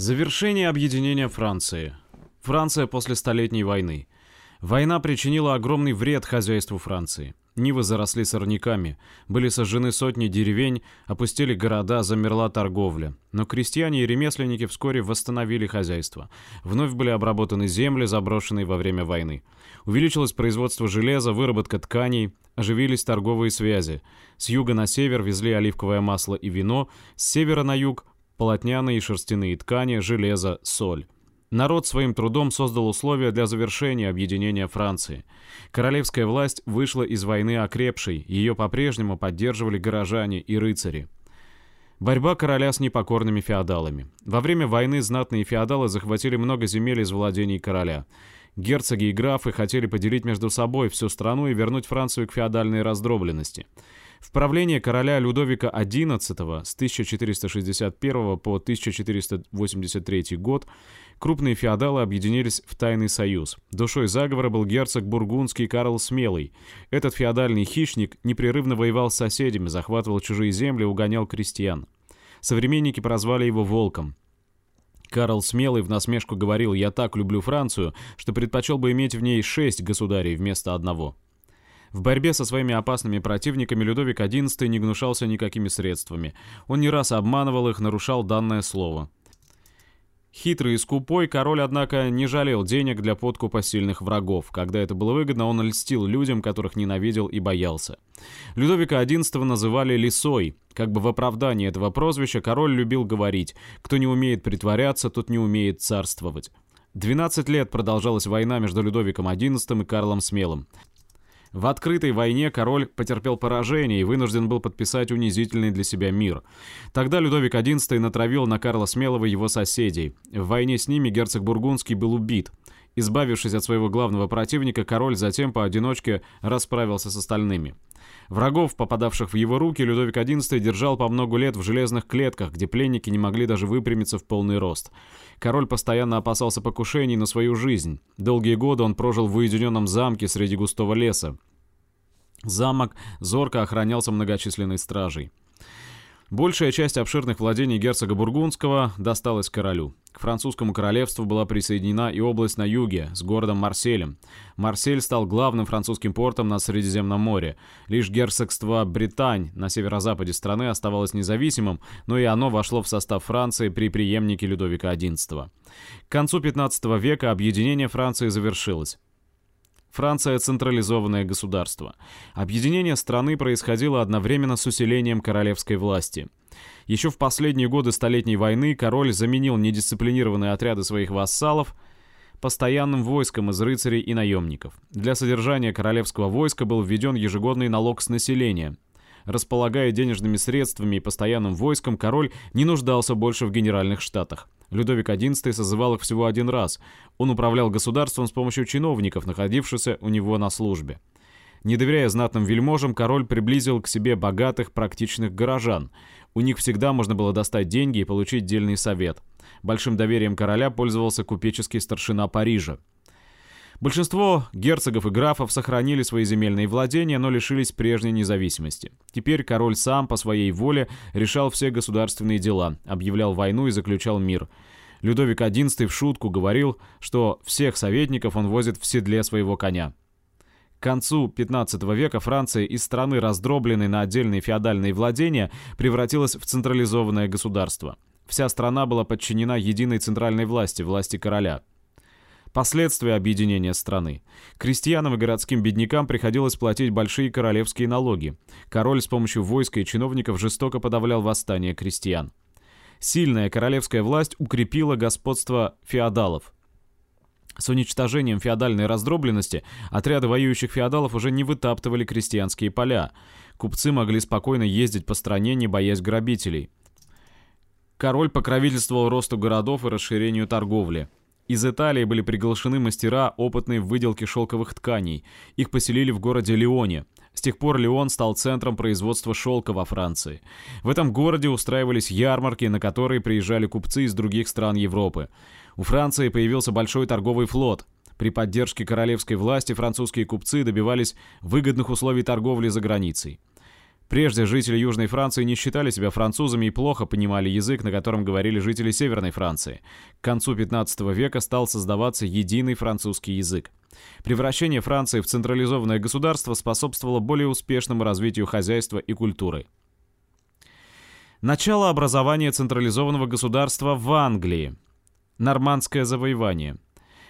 Завершение объединения Франции. Франция после Столетней войны. Война причинила огромный вред хозяйству Франции. Нивы заросли сорняками, были сожжены сотни деревень, опустили города, замерла торговля. Но крестьяне и ремесленники вскоре восстановили хозяйство. Вновь были обработаны земли, заброшенные во время войны. Увеличилось производство железа, выработка тканей, оживились торговые связи. С юга на север везли оливковое масло и вино, с севера на юг полотняные и шерстяные ткани, железо, соль. Народ своим трудом создал условия для завершения объединения Франции. Королевская власть вышла из войны окрепшей, ее по-прежнему поддерживали горожане и рыцари. Борьба короля с непокорными феодалами. Во время войны знатные феодалы захватили много земель из владений короля. Герцоги и графы хотели поделить между собой всю страну и вернуть Францию к феодальной раздробленности. В правление короля Людовика XI с 1461 по 1483 год крупные феодалы объединились в тайный союз. Душой заговора был герцог бургундский Карл Смелый. Этот феодальный хищник непрерывно воевал с соседями, захватывал чужие земли, угонял крестьян. Современники прозвали его «волком». Карл Смелый в насмешку говорил «Я так люблю Францию, что предпочел бы иметь в ней шесть государей вместо одного». В борьбе со своими опасными противниками Людовик XI не гнушался никакими средствами. Он не раз обманывал их, нарушал данное слово. Хитрый и скупой, король, однако, не жалел денег для подкупа сильных врагов. Когда это было выгодно, он льстил людям, которых ненавидел и боялся. Людовика XI называли «лисой». Как бы в оправдании этого прозвища король любил говорить «Кто не умеет притворяться, тот не умеет царствовать». 12 лет продолжалась война между Людовиком XI и Карлом Смелым. В открытой войне король потерпел поражение и вынужден был подписать унизительный для себя мир. Тогда Людовик XI натравил на Карла Смелого его соседей. В войне с ними герцог Бургундский был убит. Избавившись от своего главного противника, король затем поодиночке расправился с остальными. Врагов, попадавших в его руки, Людовик XI держал по много лет в железных клетках, где пленники не могли даже выпрямиться в полный рост. Король постоянно опасался покушений на свою жизнь. Долгие годы он прожил в уединенном замке среди густого леса. Замок зорко охранялся многочисленной стражей. Большая часть обширных владений герцога Бургундского досталась королю. К французскому королевству была присоединена и область на юге, с городом Марселем. Марсель стал главным французским портом на Средиземном море. Лишь герцогство Британь на северо-западе страны оставалось независимым, но и оно вошло в состав Франции при преемнике Людовика XI. К концу 15 века объединение Франции завершилось. Франция – централизованное государство. Объединение страны происходило одновременно с усилением королевской власти. Еще в последние годы Столетней войны король заменил недисциплинированные отряды своих вассалов постоянным войском из рыцарей и наемников. Для содержания королевского войска был введен ежегодный налог с населения. Располагая денежными средствами и постоянным войском, король не нуждался больше в генеральных штатах. Людовик XI созывал их всего один раз. Он управлял государством с помощью чиновников, находившихся у него на службе. Не доверяя знатным вельможам, король приблизил к себе богатых, практичных горожан. У них всегда можно было достать деньги и получить дельный совет. Большим доверием короля пользовался купеческий старшина Парижа. Большинство герцогов и графов сохранили свои земельные владения, но лишились прежней независимости. Теперь король сам по своей воле решал все государственные дела, объявлял войну и заключал мир. Людовик XI в шутку говорил, что всех советников он возит в седле своего коня. К концу 15 века Франция из страны, раздробленной на отдельные феодальные владения, превратилась в централизованное государство. Вся страна была подчинена единой центральной власти, власти короля. Последствия объединения страны. Крестьянам и городским беднякам приходилось платить большие королевские налоги. Король с помощью войска и чиновников жестоко подавлял восстание крестьян. Сильная королевская власть укрепила господство феодалов. С уничтожением феодальной раздробленности отряды воюющих феодалов уже не вытаптывали крестьянские поля. Купцы могли спокойно ездить по стране, не боясь грабителей. Король покровительствовал росту городов и расширению торговли. Из Италии были приглашены мастера, опытные в выделке шелковых тканей. Их поселили в городе Лионе. С тех пор Лион стал центром производства шелка во Франции. В этом городе устраивались ярмарки, на которые приезжали купцы из других стран Европы. У Франции появился большой торговый флот. При поддержке королевской власти французские купцы добивались выгодных условий торговли за границей. Прежде жители Южной Франции не считали себя французами и плохо понимали язык, на котором говорили жители Северной Франции. К концу 15 века стал создаваться единый французский язык. Превращение Франции в централизованное государство способствовало более успешному развитию хозяйства и культуры. Начало образования централизованного государства в Англии. Нормандское завоевание.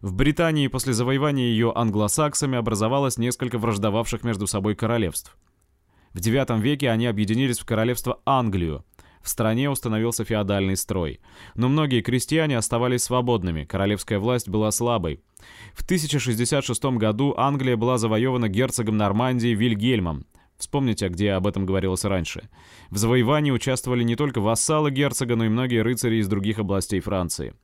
В Британии после завоевания ее англосаксами образовалось несколько враждовавших между собой королевств. В IX веке они объединились в королевство Англию. В стране установился феодальный строй. Но многие крестьяне оставались свободными, королевская власть была слабой. В 1066 году Англия была завоевана герцогом Нормандии Вильгельмом. Вспомните, где об этом говорилось раньше. В завоевании участвовали не только вассалы герцога, но и многие рыцари из других областей Франции.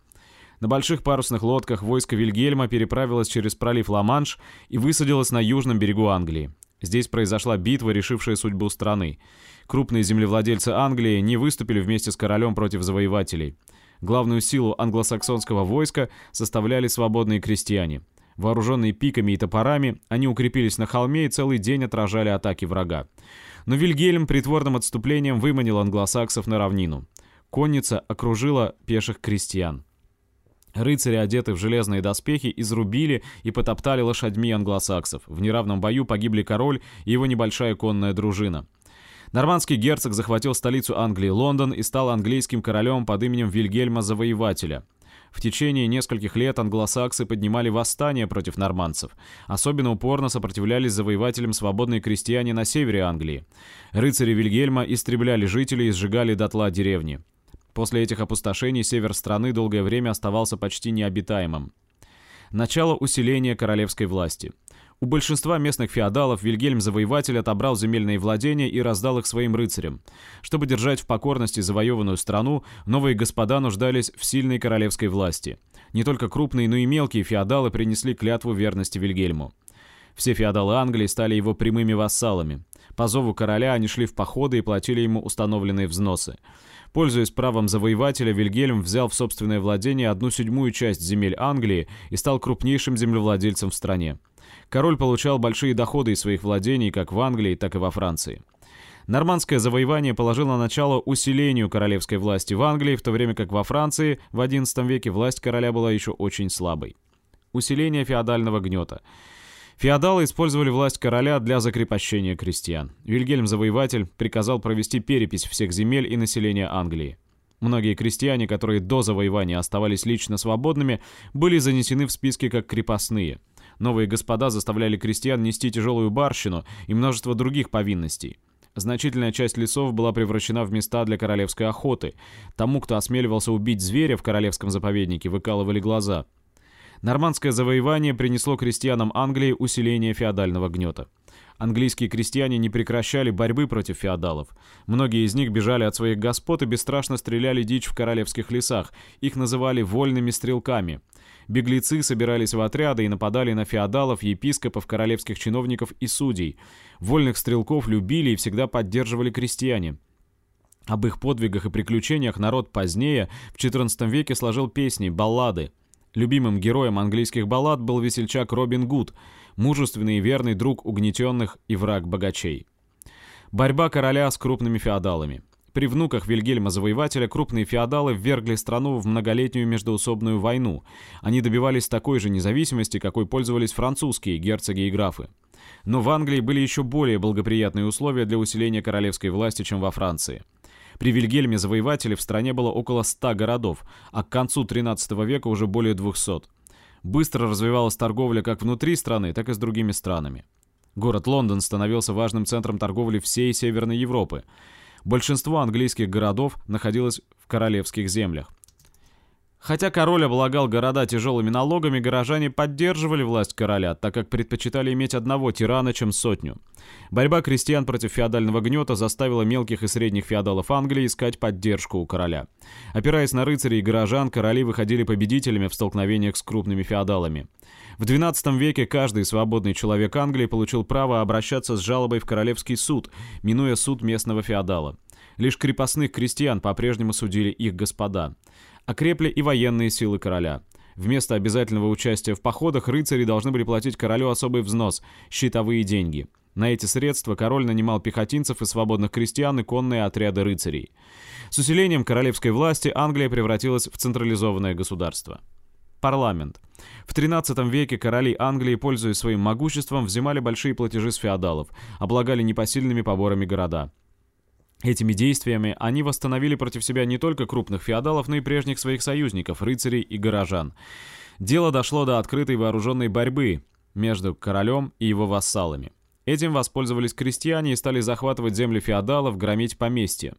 На больших парусных лодках войско Вильгельма переправилось через пролив Ла-Манш и высадилось на южном берегу Англии. Здесь произошла битва, решившая судьбу страны. Крупные землевладельцы Англии не выступили вместе с королем против завоевателей. Главную силу англосаксонского войска составляли свободные крестьяне – Вооруженные пиками и топорами, они укрепились на холме и целый день отражали атаки врага. Но Вильгельм притворным отступлением выманил англосаксов на равнину. Конница окружила пеших крестьян. Рыцари, одетые в железные доспехи, изрубили и потоптали лошадьми англосаксов. В неравном бою погибли король и его небольшая конная дружина. Нормандский герцог захватил столицу Англии Лондон и стал английским королем под именем Вильгельма Завоевателя – в течение нескольких лет англосаксы поднимали восстание против нормандцев. Особенно упорно сопротивлялись завоевателям свободные крестьяне на севере Англии. Рыцари Вильгельма истребляли жителей и сжигали дотла деревни. После этих опустошений север страны долгое время оставался почти необитаемым. Начало усиления королевской власти – у большинства местных феодалов Вильгельм Завоеватель отобрал земельные владения и раздал их своим рыцарям. Чтобы держать в покорности завоеванную страну, новые господа нуждались в сильной королевской власти. Не только крупные, но и мелкие феодалы принесли клятву верности Вильгельму. Все феодалы Англии стали его прямыми вассалами. По зову короля они шли в походы и платили ему установленные взносы. Пользуясь правом завоевателя, Вильгельм взял в собственное владение одну седьмую часть земель Англии и стал крупнейшим землевладельцем в стране. Король получал большие доходы из своих владений как в Англии, так и во Франции. Нормандское завоевание положило начало усилению королевской власти в Англии, в то время как во Франции в XI веке власть короля была еще очень слабой. Усиление феодального гнета. Феодалы использовали власть короля для закрепощения крестьян. Вильгельм-завоеватель приказал провести перепись всех земель и населения Англии. Многие крестьяне, которые до завоевания оставались лично свободными, были занесены в списки как крепостные – Новые господа заставляли крестьян нести тяжелую барщину и множество других повинностей. Значительная часть лесов была превращена в места для королевской охоты. Тому, кто осмеливался убить зверя в королевском заповеднике, выкалывали глаза. Нормандское завоевание принесло крестьянам Англии усиление феодального гнета. Английские крестьяне не прекращали борьбы против феодалов. Многие из них бежали от своих господ и бесстрашно стреляли дичь в королевских лесах. Их называли «вольными стрелками». Беглецы собирались в отряды и нападали на феодалов, епископов, королевских чиновников и судей. Вольных стрелков любили и всегда поддерживали крестьяне. Об их подвигах и приключениях народ позднее, в XIV веке, сложил песни, баллады. Любимым героем английских баллад был весельчак Робин Гуд, мужественный и верный друг угнетенных и враг богачей. Борьба короля с крупными феодалами. При внуках Вильгельма Завоевателя крупные феодалы ввергли страну в многолетнюю междоусобную войну. Они добивались такой же независимости, какой пользовались французские герцоги и графы. Но в Англии были еще более благоприятные условия для усиления королевской власти, чем во Франции. При Вильгельме Завоевателе в стране было около 100 городов, а к концу 13 века уже более 200. Быстро развивалась торговля как внутри страны, так и с другими странами. Город Лондон становился важным центром торговли всей Северной Европы. Большинство английских городов находилось в королевских землях. Хотя король облагал города тяжелыми налогами, горожане поддерживали власть короля, так как предпочитали иметь одного тирана, чем сотню. Борьба крестьян против феодального гнета заставила мелких и средних феодалов Англии искать поддержку у короля. Опираясь на рыцарей и горожан, короли выходили победителями в столкновениях с крупными феодалами. В XII веке каждый свободный человек Англии получил право обращаться с жалобой в королевский суд, минуя суд местного феодала. Лишь крепостных крестьян по-прежнему судили их господа. Окрепли и военные силы короля. Вместо обязательного участия в походах рыцари должны были платить королю особый взнос – щитовые деньги. На эти средства король нанимал пехотинцев и свободных крестьян и конные отряды рыцарей. С усилением королевской власти Англия превратилась в централизованное государство. Парламент. В XIII веке короли Англии, пользуясь своим могуществом, взимали большие платежи с феодалов, облагали непосильными поборами города. Этими действиями они восстановили против себя не только крупных феодалов, но и прежних своих союзников, рыцарей и горожан. Дело дошло до открытой вооруженной борьбы между королем и его вассалами. Этим воспользовались крестьяне и стали захватывать земли феодалов, громить поместья.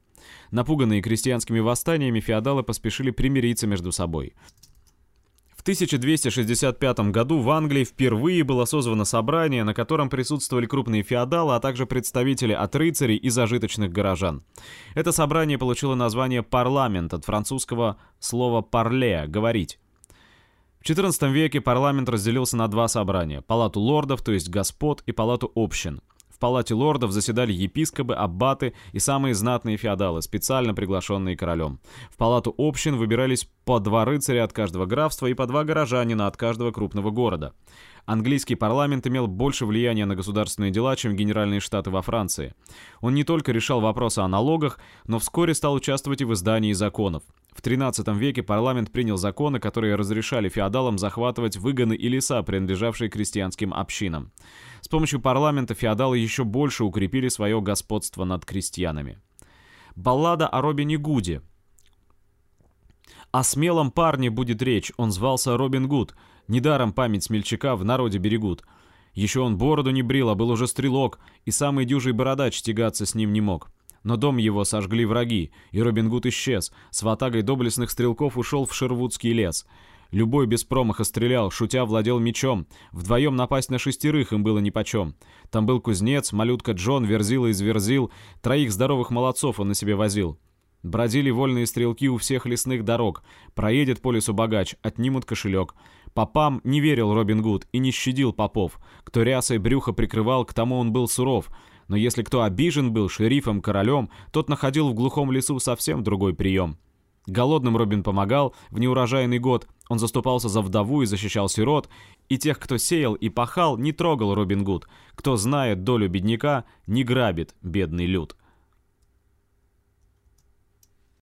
Напуганные крестьянскими восстаниями, феодалы поспешили примириться между собой. В 1265 году в Англии впервые было созвано собрание, на котором присутствовали крупные феодалы, а также представители от рыцарей и зажиточных горожан. Это собрание получило название «парламент» от французского слова «парле» — «говорить». В XIV веке парламент разделился на два собрания – палату лордов, то есть господ, и палату общин – в палате лордов заседали епископы, аббаты и самые знатные феодалы, специально приглашенные королем. В палату общин выбирались по два рыцаря от каждого графства и по два горожанина от каждого крупного города. Английский парламент имел больше влияния на государственные дела, чем Генеральные Штаты во Франции. Он не только решал вопросы о налогах, но вскоре стал участвовать и в издании законов. В XIII веке парламент принял законы, которые разрешали феодалам захватывать выгоны и леса, принадлежавшие крестьянским общинам. С помощью парламента феодалы еще больше укрепили свое господство над крестьянами. Баллада о Робине Гуде. О смелом парне будет речь, он звался Робин Гуд. Недаром память смельчака в народе берегут. Еще он бороду не брил, а был уже стрелок, и самый дюжий бородач тягаться с ним не мог. Но дом его сожгли враги, и Робин Гуд исчез. С ватагой доблестных стрелков ушел в Шервудский лес. Любой без промаха стрелял, шутя владел мечом. Вдвоем напасть на шестерых им было нипочем. Там был кузнец, малютка Джон, верзила из верзил. Троих здоровых молодцов он на себе возил. Бродили вольные стрелки у всех лесных дорог. Проедет по лесу богач, отнимут кошелек. Попам не верил Робин Гуд и не щадил попов. Кто рясой брюха прикрывал, к тому он был суров. Но если кто обижен был шерифом, королем, тот находил в глухом лесу совсем другой прием. Голодным Робин помогал в неурожайный год, он заступался за вдову и защищал сирот, и тех, кто сеял и пахал, не трогал Робин Гуд. Кто знает долю бедняка, не грабит бедный люд.